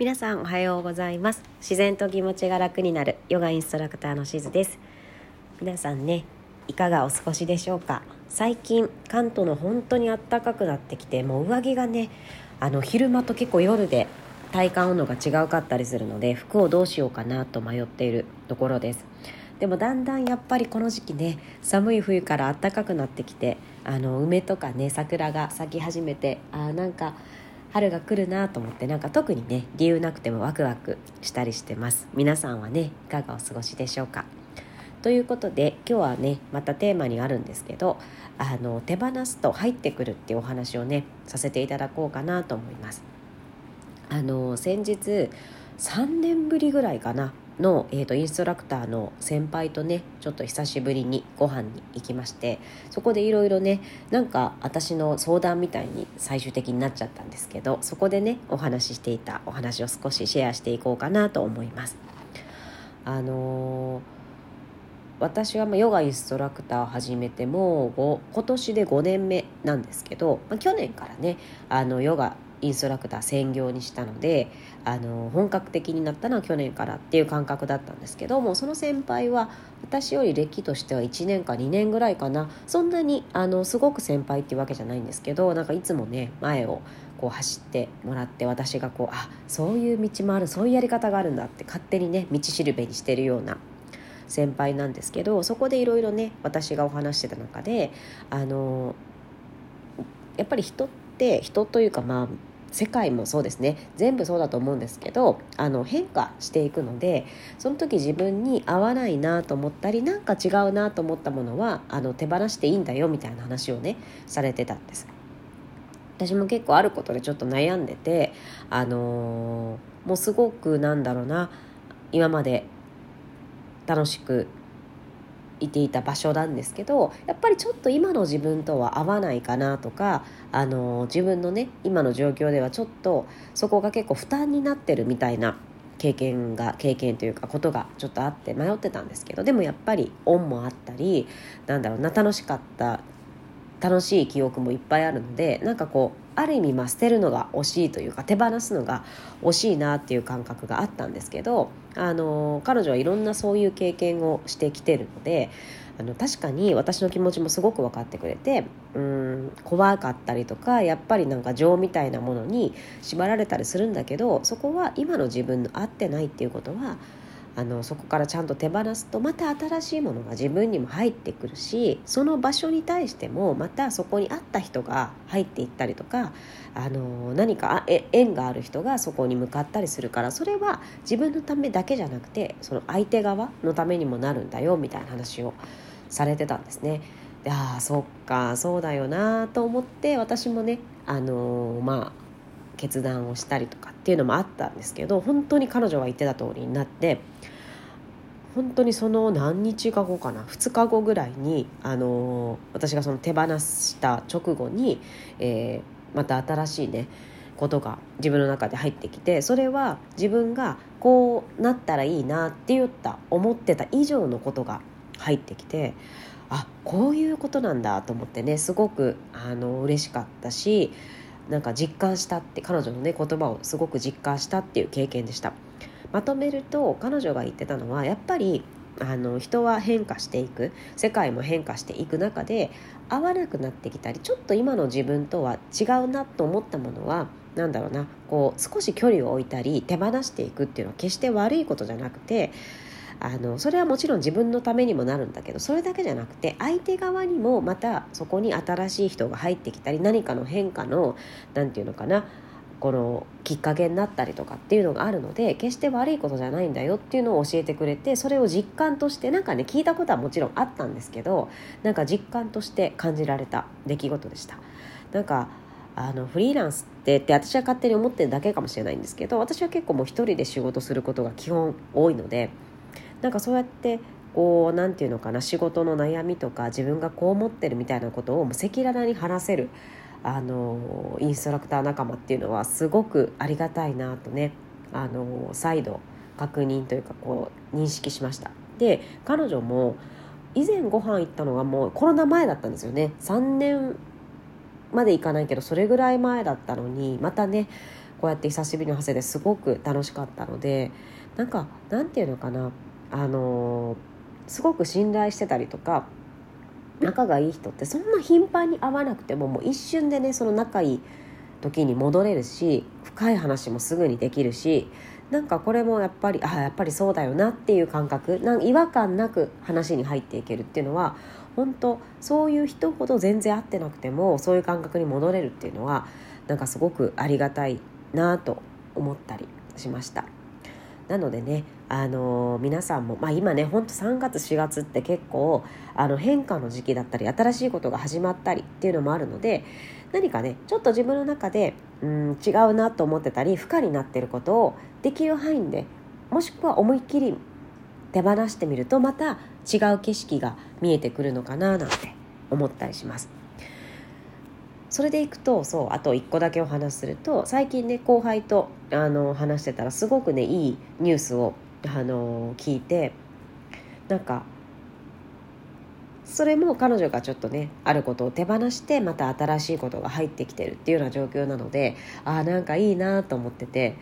皆さんおはようございます。自然と気持ちが楽になる。ヨガインストラクターのしずです。皆さんねいかがお過ごしでしょうか？最近関東の本当に暖かくなってきてもう上着がねあの昼間と結構夜で体感温度が違うかったりするので服をどうしようかなと迷っているところです。でもだんだんやっぱりこの時期ね寒い冬から暖かくなってきてあの梅とかね桜が咲き始めてあなんか春が来るなと思ってなんか特にね理由なくてもワクワクしたりしてます。皆さんはねいかがお過ごしでしょうか？ということで今日はねまたテーマにあるんですけどあの手放すと入ってくるっていうお話をねさせていただこうかなと思います。あの先日3年ぶりぐらいかなの、えーと、インストラクターの先輩とねちょっと久しぶりにご飯に行きましてそこでいろいろねなんか私の相談みたいに最終的になっちゃったんですけどそこでねお話ししていたお話を少しシェアしていこうかなと思います。あのー私はヨガインストラクターを始めてもう今年で5年目なんですけど、まあ、去年からねあのヨガインストラクター専業にしたのであの本格的になったのは去年からっていう感覚だったんですけどもその先輩は私より歴としては1年か2年ぐらいかな。そんなにあのすごく先輩っていうわけじゃないんですけどなんかいつもね前をこう走ってもらって私がこうあそういう道もあるそういうやり方があるんだって勝手にね道しるべにしてるような先輩なんですけどそこでいろいろね私がお話してた中であのやっぱり人って人というかまあ世界もそうですね全部そうだと思うんですけどあの変化していくのでその時自分に合わないなと思ったりなんか違うなと思ったものはあの手放していいんだよみたいな話をねされてたんです。私も結構あることでちょっと悩んでてあのー、もうすごくなんだろうな今まで楽しくいていた場所なんですけどやっぱりちょっと今の自分とは合わないかなとかあの自分のね今の状況ではちょっとそこが結構負担になってるみたいな経験が経験というかことがちょっとあって迷ってたんですけどでもやっぱり恩もあったりなんだろうな楽しかった楽しい記憶もいっぱいあるのでなんかこうある意味まあ捨てるのが惜しいというか手放すのが惜しいなっていう感覚があったんですけどあの彼女はいろんなそういう経験をしてきてるのであの確かに私の気持ちもすごく分かってくれてうん怖かったりとかやっぱりなんか情みたいなものに縛られたりするんだけどそこは今の自分の合ってないっていうことはあのそこからちゃんと手放すとまた新しいものが自分にも入ってくるしその場所に対してもまたそこにあった人が入っていったりとかあの何か縁がある人がそこに向かったりするからそれは自分のためだけじゃなくてその相手側のためにもなるんだよみたいな話をされてたんですね。ああそっかそうだよなと思って私もねあのまあ決断をしたりとかっていうのもあったんですけど本当に彼女が言ってた通りになって本当にその何日か後かな2日後ぐらいに、あの私がその手放した直後に、えー、また新しいねことが自分の中で入ってきてそれは自分がこうなったらいいなって言った思ってた以上のことが入ってきてあこういうことなんだと思ってねすごくあの嬉しかったしなんか実感したって彼女のね言葉をすごく実感したっていう経験でした。まとめると彼女が言ってたのはやっぱりあの人は変化していく世界も変化していく中で合わなくなってきたりちょっと今の自分とは違うなと思ったものは何だろうなこう少し距離を置いたり手放していくっていうのは決して悪いことじゃなくてあのそれはもちろん自分のためにもなるんだけどそれだけじゃなくて相手側にもまたそこに新しい人が入ってきたり何かの変化の何て言うのかなこのきっかけになったりとかっていうのがあるので決して悪いことじゃないんだよっていうのを教えてくれてそれを実感としてなんかね聞いたことはもちろんあったんですけどなんか実感として感じられた出来事でした。なんかあのフリーランスってって私は勝手に思ってるだけかもしれないんですけど私は結構もう一人で仕事することが基本多いのでなんかそうやってこう何て言うのかな仕事の悩みとか自分がこう思ってるみたいなことを赤裸々に話せるあのインストラクター仲間っていうのはすごくありがたいなとねあの再度確認というかこう認識しました。で彼女も以前ご飯行ったのがもうコロナ前だったんですよね。3年まで行かないけどそれぐらい前だったのにまたねこうやって久しぶりの発生ですごく楽しかったのでなんかなんていうのかな。あのすごく信頼してたりとか仲がいい人ってそんな頻繁に会わなくてももう一瞬でねその仲いい時に戻れるし深い話もすぐにできるしなんかこれもやっぱりあやっぱりそうだよなっていう感覚なん違和感なく話に入っていけるっていうのは本当そういう人ほど全然会ってなくてもそういう感覚に戻れるっていうのはなんかすごくありがたいなと思ったりしました。なのでね、あの、皆さんも、まあ、今ねほんと3月4月って結構あの変化の時期だったり新しいことが始まったりっていうのもあるので何かねちょっと自分の中でうん違うなと思ってたり負荷になってることをできる範囲でもしくは思いっきり手放してみるとまた違う景色が見えてくるのかななんて思ったりします。それでいくとそうあと1個だけお話しすると最近ね後輩とあの話してたらすごくねいいニュースをあの聞いてなんかそれも彼女がちょっとねあることを手放してまた新しいことが入ってきてるっていうような状況なのでああなんかいいなと思ってて、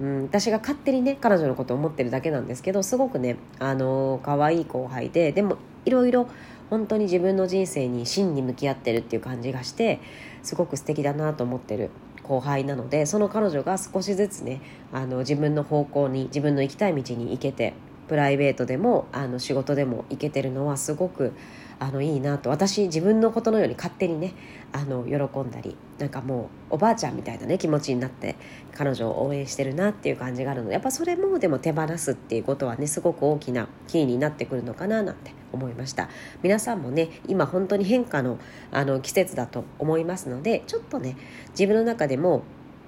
うん、私が勝手にね彼女のことを思ってるだけなんですけどすごくねあの可愛い後輩ででもいろいろ本当に自分の人生に真に向き合ってるっていう感じがしてすごく素敵だなと思ってる後輩なのでその彼女が少しずつねあの自分の方向に自分の行きたい道に行けてプライベートでもあの仕事でも行けてるのはすごくあのいいなと。私自分のことのように勝手にねあの喜んだりなんかもうおばあちゃんみたいなね気持ちになって彼女を応援してるなっていう感じがあるのでやっぱそれもでも手放すっていうことはねすごく大きなキーになってくるのかななんて思いました。皆さんもね今本当に変化のあの季節だと思いますのでちょっとね自分の中でも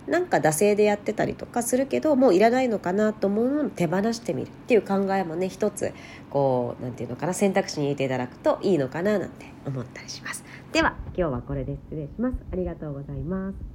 なんか惰性でやってたりとかするけどもういらないのかなと思うのを手放してみるっていう考えもね一つこうなんていうのかな選択肢に入れていただくといいのかななんて思ったりします。では今日はこれで失礼します。ありがとうございます。